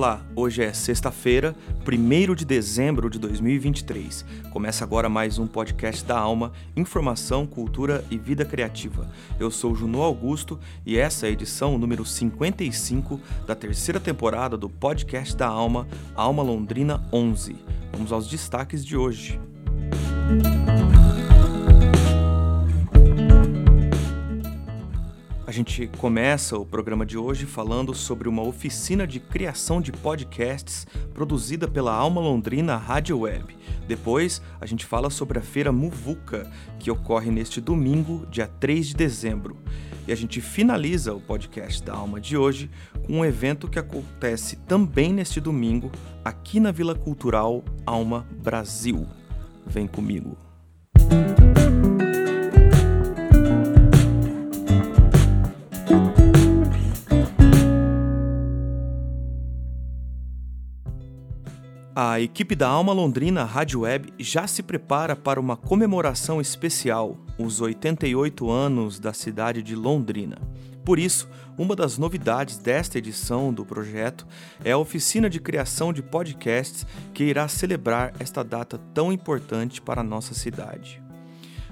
Olá, hoje é sexta-feira, 1 de dezembro de 2023. Começa agora mais um podcast da Alma, Informação, Cultura e Vida Criativa. Eu sou Juno Augusto e essa é a edição número 55 da terceira temporada do podcast da Alma, Alma Londrina 11. Vamos aos destaques de hoje. A gente começa o programa de hoje falando sobre uma oficina de criação de podcasts produzida pela Alma Londrina Rádio Web. Depois, a gente fala sobre a feira Muvuca, que ocorre neste domingo, dia 3 de dezembro. E a gente finaliza o podcast da Alma de hoje com um evento que acontece também neste domingo, aqui na Vila Cultural Alma Brasil. Vem comigo. A equipe da Alma Londrina Rádio Web já se prepara para uma comemoração especial, os 88 anos da cidade de Londrina. Por isso, uma das novidades desta edição do projeto é a oficina de criação de podcasts que irá celebrar esta data tão importante para a nossa cidade.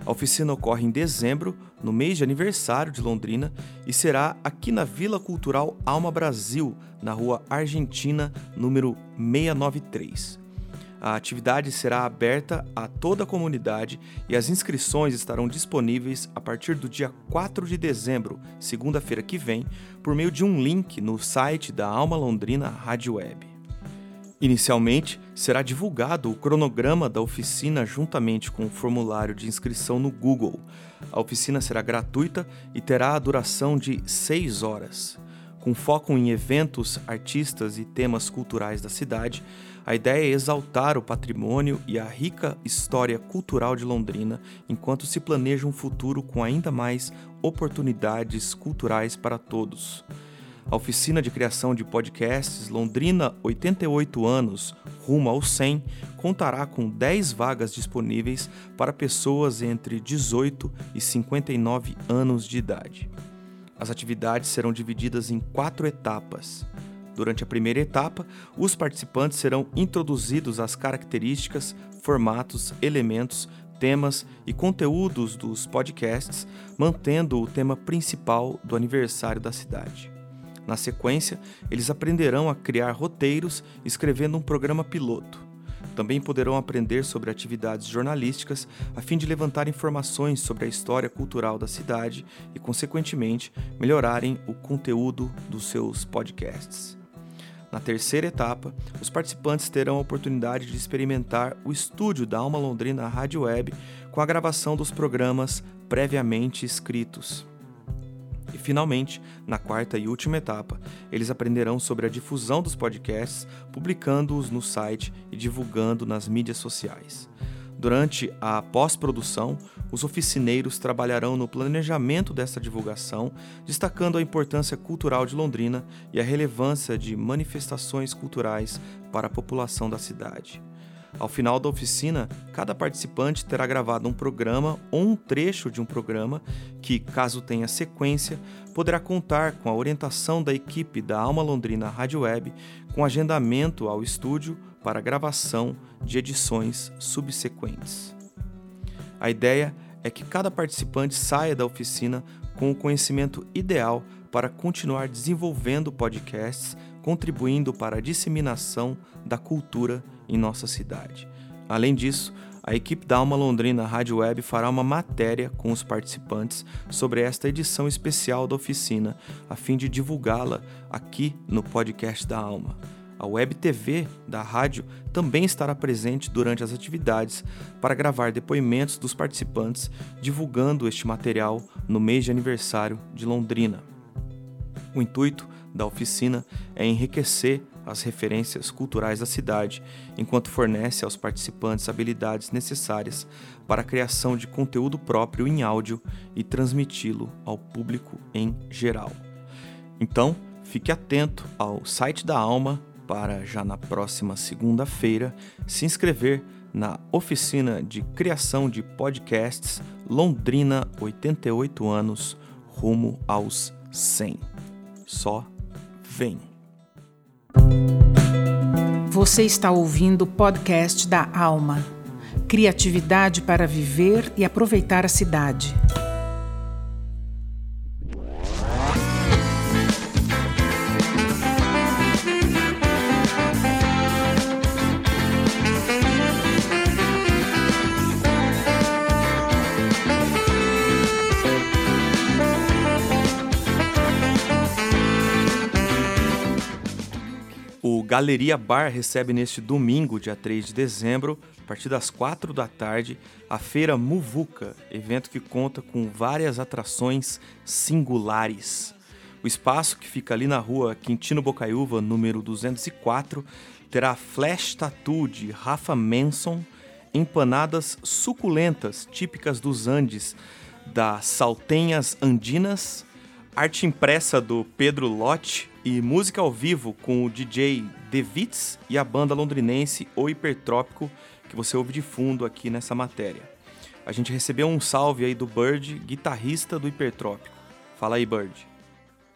A oficina ocorre em dezembro, no mês de aniversário de Londrina, e será aqui na Vila Cultural Alma Brasil, na rua Argentina, número 693. A atividade será aberta a toda a comunidade e as inscrições estarão disponíveis a partir do dia 4 de dezembro, segunda-feira que vem, por meio de um link no site da Alma Londrina Rádio Web. Inicialmente, será divulgado o cronograma da oficina juntamente com o formulário de inscrição no Google. A oficina será gratuita e terá a duração de 6 horas. Com foco em eventos, artistas e temas culturais da cidade, a ideia é exaltar o patrimônio e a rica história cultural de Londrina enquanto se planeja um futuro com ainda mais oportunidades culturais para todos. A oficina de criação de podcasts Londrina 88 anos, rumo ao 100, contará com 10 vagas disponíveis para pessoas entre 18 e 59 anos de idade. As atividades serão divididas em quatro etapas. Durante a primeira etapa, os participantes serão introduzidos às características, formatos, elementos, temas e conteúdos dos podcasts, mantendo o tema principal do aniversário da cidade. Na sequência, eles aprenderão a criar roteiros escrevendo um programa piloto. Também poderão aprender sobre atividades jornalísticas a fim de levantar informações sobre a história cultural da cidade e, consequentemente, melhorarem o conteúdo dos seus podcasts. Na terceira etapa, os participantes terão a oportunidade de experimentar o estúdio da Alma Londrina Rádio Web com a gravação dos programas previamente escritos. E finalmente, na quarta e última etapa, eles aprenderão sobre a difusão dos podcasts, publicando-os no site e divulgando nas mídias sociais. Durante a pós-produção, os oficineiros trabalharão no planejamento dessa divulgação, destacando a importância cultural de Londrina e a relevância de manifestações culturais para a população da cidade. Ao final da oficina, cada participante terá gravado um programa ou um trecho de um programa que, caso tenha sequência, poderá contar com a orientação da equipe da Alma Londrina Rádio Web com agendamento ao estúdio para gravação de edições subsequentes. A ideia é que cada participante saia da oficina com o conhecimento ideal para continuar desenvolvendo podcasts, contribuindo para a disseminação da cultura em nossa cidade. Além disso, a equipe da Alma Londrina Rádio Web fará uma matéria com os participantes sobre esta edição especial da oficina, a fim de divulgá-la aqui no podcast da Alma. A Web TV da rádio também estará presente durante as atividades para gravar depoimentos dos participantes, divulgando este material no mês de aniversário de Londrina. O intuito da oficina é enriquecer as referências culturais da cidade, enquanto fornece aos participantes habilidades necessárias para a criação de conteúdo próprio em áudio e transmiti-lo ao público em geral. Então, fique atento ao site da Alma para já na próxima segunda-feira se inscrever na oficina de criação de podcasts Londrina 88 anos rumo aos 100. Só vem. Você está ouvindo o podcast da Alma. Criatividade para viver e aproveitar a cidade. Galeria Bar recebe neste domingo, dia 3 de dezembro, a partir das 4 da tarde, a Feira Muvuca, evento que conta com várias atrações singulares. O espaço, que fica ali na rua Quintino Bocaiúva, número 204, terá flash tattoo de Rafa Manson, empanadas suculentas típicas dos Andes, das Saltenhas Andinas, arte impressa do Pedro Lotte e música ao vivo com o DJ The Vits e a banda londrinense O Hipertrópico, que você ouve de fundo aqui nessa matéria. A gente recebeu um salve aí do Bird, guitarrista do Hipertrópico. Fala aí, Bird.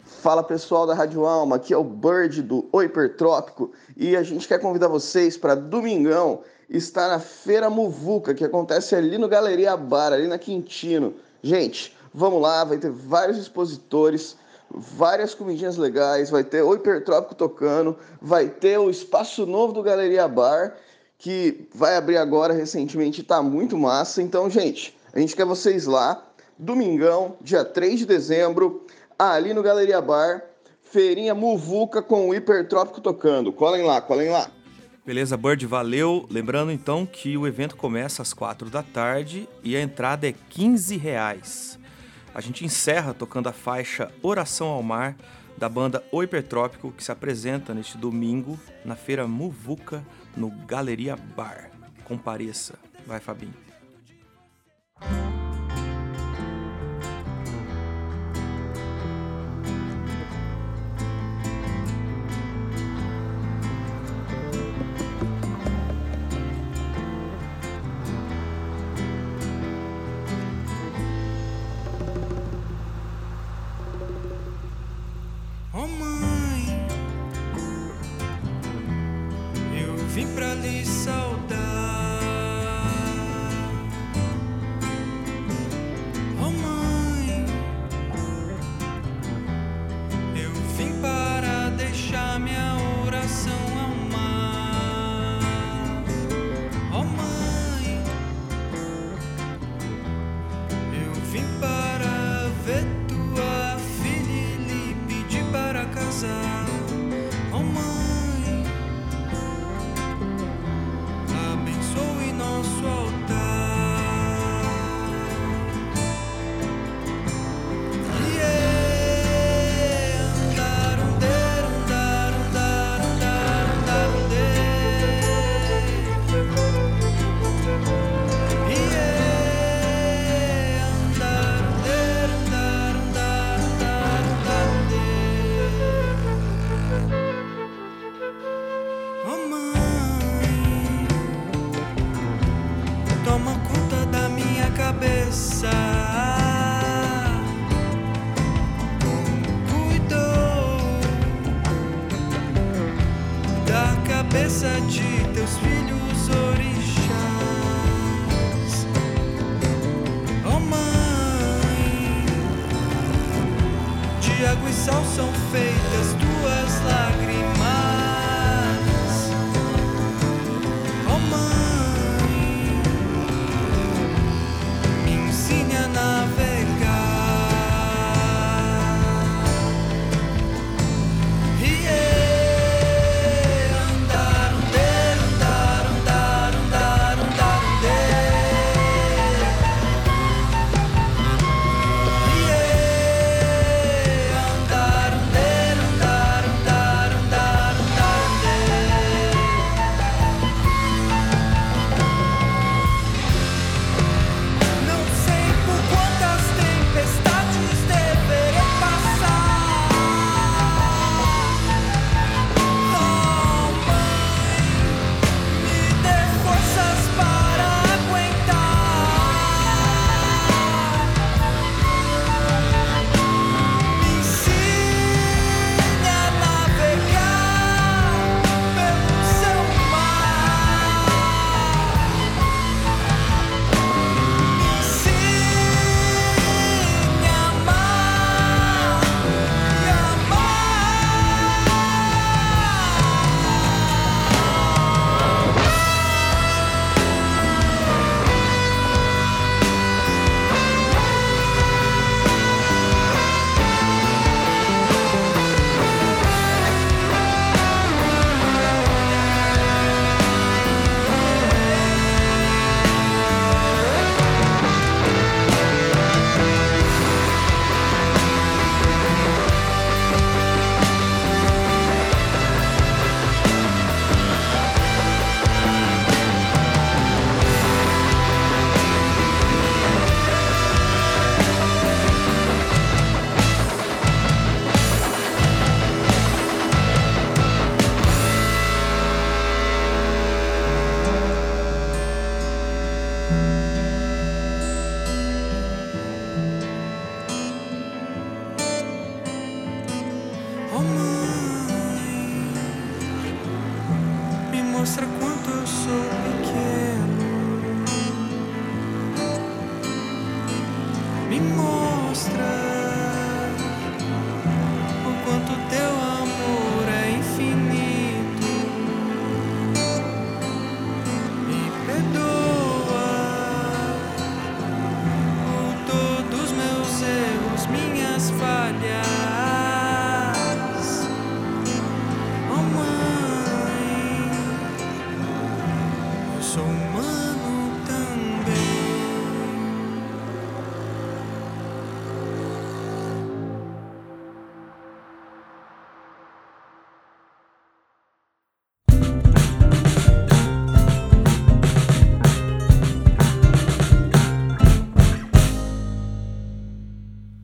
Fala pessoal da Rádio Alma, aqui é o Bird do O Hipertrópico e a gente quer convidar vocês para domingão estar na Feira Muvuca, que acontece ali no Galeria Bar, ali na Quintino. Gente, vamos lá, vai ter vários expositores, várias comidinhas legais, vai ter o Hipertrópico tocando, vai ter o espaço novo do Galeria Bar, que vai abrir agora recentemente e tá muito massa. Então, gente, a gente quer vocês lá, domingão, dia 3 de dezembro, ali no Galeria Bar, feirinha Muvuca com o Hipertrópico tocando. Colhem lá, colhem lá. Beleza, Bird, valeu. Lembrando então que o evento começa às 4 da tarde e a entrada é 15 reais. A gente encerra tocando a faixa Oração ao Mar da banda O Hipertrópico, que se apresenta neste domingo na feira Muvuca no Galeria Bar. Compareça. Vai, Fabinho. lição. beside.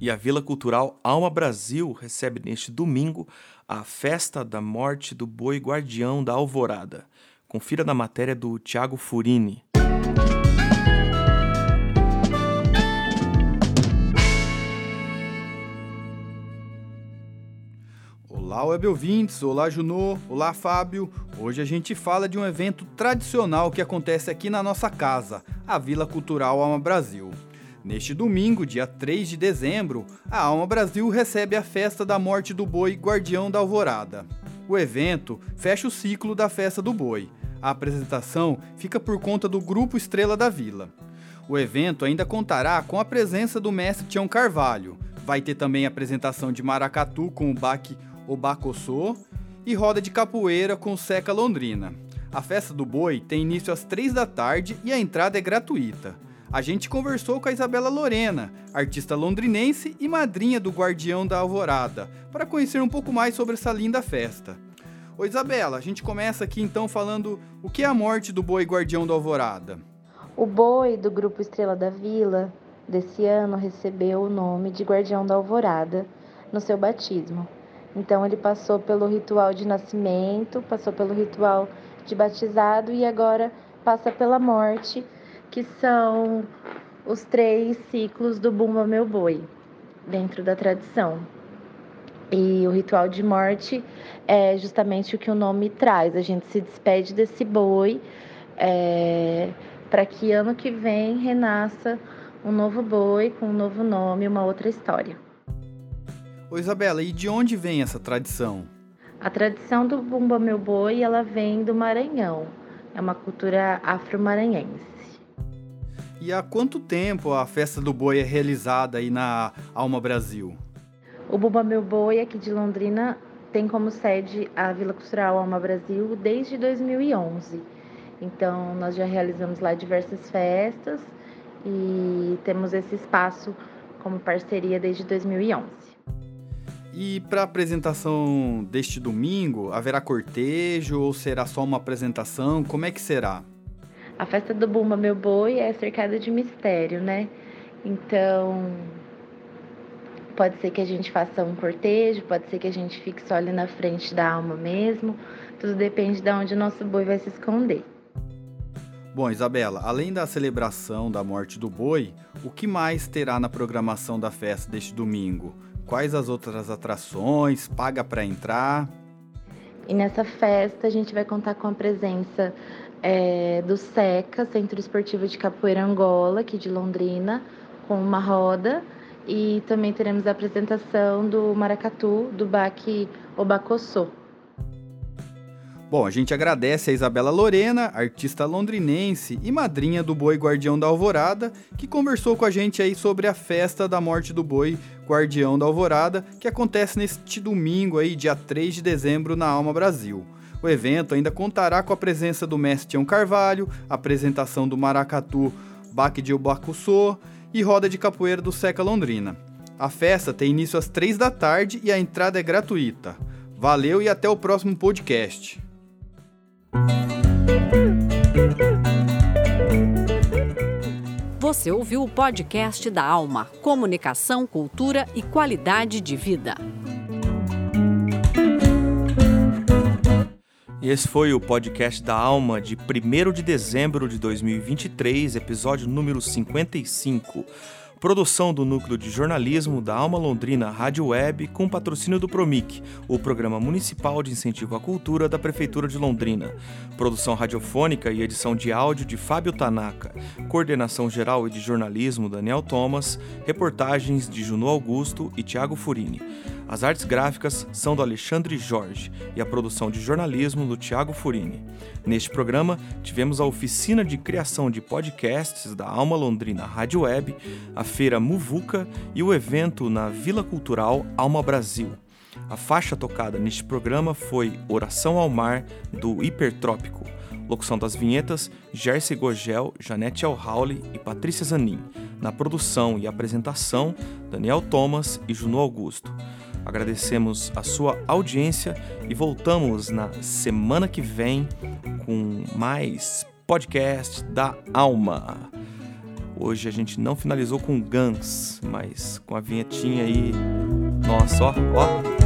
E a Vila Cultural Alma Brasil recebe neste domingo a festa da morte do boi guardião da Alvorada. Confira na matéria do Tiago Furini. Olá, web ouvintes, olá Junô, olá Fábio. Hoje a gente fala de um evento tradicional que acontece aqui na nossa casa, a Vila Cultural Alma Brasil. Neste domingo, dia 3 de dezembro, a Alma Brasil recebe a festa da morte do boi Guardião da Alvorada. O evento fecha o ciclo da festa do boi. A apresentação fica por conta do Grupo Estrela da Vila. O evento ainda contará com a presença do mestre Tião Carvalho. Vai ter também a apresentação de maracatu com o baque Obacossô e roda de capoeira com Seca Londrina. A festa do boi tem início às 3 da tarde e a entrada é gratuita. A gente conversou com a Isabela Lorena, artista londrinense e madrinha do Guardião da Alvorada, para conhecer um pouco mais sobre essa linda festa. Ô Isabela, a gente começa aqui então falando o que é a morte do boi Guardião da Alvorada. O boi do grupo Estrela da Vila desse ano recebeu o nome de Guardião da Alvorada no seu batismo. Então ele passou pelo ritual de nascimento, passou pelo ritual de batizado e agora passa pela morte, que são os três ciclos do Bumba Meu Boi, dentro da tradição. E o ritual de morte é justamente o que o nome traz. A gente se despede desse boi é, para que ano que vem renasça um novo boi com um novo nome, uma outra história. Ô Isabela, e de onde vem essa tradição? A tradição do Bumba Meu Boi, ela vem do Maranhão. É uma cultura afro-maranhense. E há quanto tempo a festa do boi é realizada aí na Alma Brasil? O Bumba Meu Boi, aqui de Londrina, tem como sede a Vila Cultural Alma Brasil desde 2011. Então, nós já realizamos lá diversas festas e temos esse espaço como parceria desde 2011. E para a apresentação deste domingo, haverá cortejo ou será só uma apresentação? Como é que será? A festa do Bumba Meu Boi é cercada de mistério, né? Então, pode ser que a gente faça um cortejo, pode ser que a gente fique só ali na frente da alma mesmo. Tudo depende de onde o nosso boi vai se esconder. Bom, Isabela, além da celebração da morte do boi, o que mais terá na programação da festa deste domingo? Quais as outras atrações? Paga para entrar? E nessa festa a gente vai contar com a presença é, do SECA, Centro Esportivo de Capoeira Angola, aqui de Londrina, com uma roda. E também teremos a apresentação do maracatu, do baque Obacossô. Bom, a gente agradece a Isabela Lorena, artista londrinense e madrinha do Boi Guardião da Alvorada, que conversou com a gente aí sobre a festa da morte do Boi Guardião da Alvorada, que acontece neste domingo aí, dia 3 de dezembro, na Alma Brasil. O evento ainda contará com a presença do mestre Tião Carvalho, apresentação do maracatu Baque de Ubacuçô e roda de capoeira do Seca Londrina. A festa tem início às 3 da tarde e a entrada é gratuita. Valeu e até o próximo podcast. Você ouviu o podcast da Alma, Comunicação, Cultura e Qualidade de Vida. E esse foi o podcast da Alma de 1 de dezembro de 2023, episódio número 55. Produção do Núcleo de Jornalismo da Alma Londrina Rádio Web com patrocínio do Promic, o Programa Municipal de Incentivo à Cultura da Prefeitura de Londrina. Produção radiofônica e edição de áudio de Fábio Tanaka. Coordenação geral e de jornalismo Daniel Thomas. Reportagens de Juno Augusto e Tiago Furini. As artes gráficas são do Alexandre Jorge e a produção de jornalismo do Tiago Furini. Neste programa, tivemos a oficina de criação de podcasts da Alma Londrina Rádio Web, a feira Muvuca e o evento na Vila Cultural Alma Brasil. A faixa tocada neste programa foi Oração ao Mar, do Hipertrópico. Locução das vinhetas, Jersey Gogel, Janete Alhauli e Patrícia Zanin. Na produção e apresentação, Daniel Thomas e Juno Augusto. Agradecemos a sua audiência e voltamos na semana que vem com mais podcast da Alma. Hoje a gente não finalizou com Guns, mas com a vinhetinha aí. Nossa, ó, ó.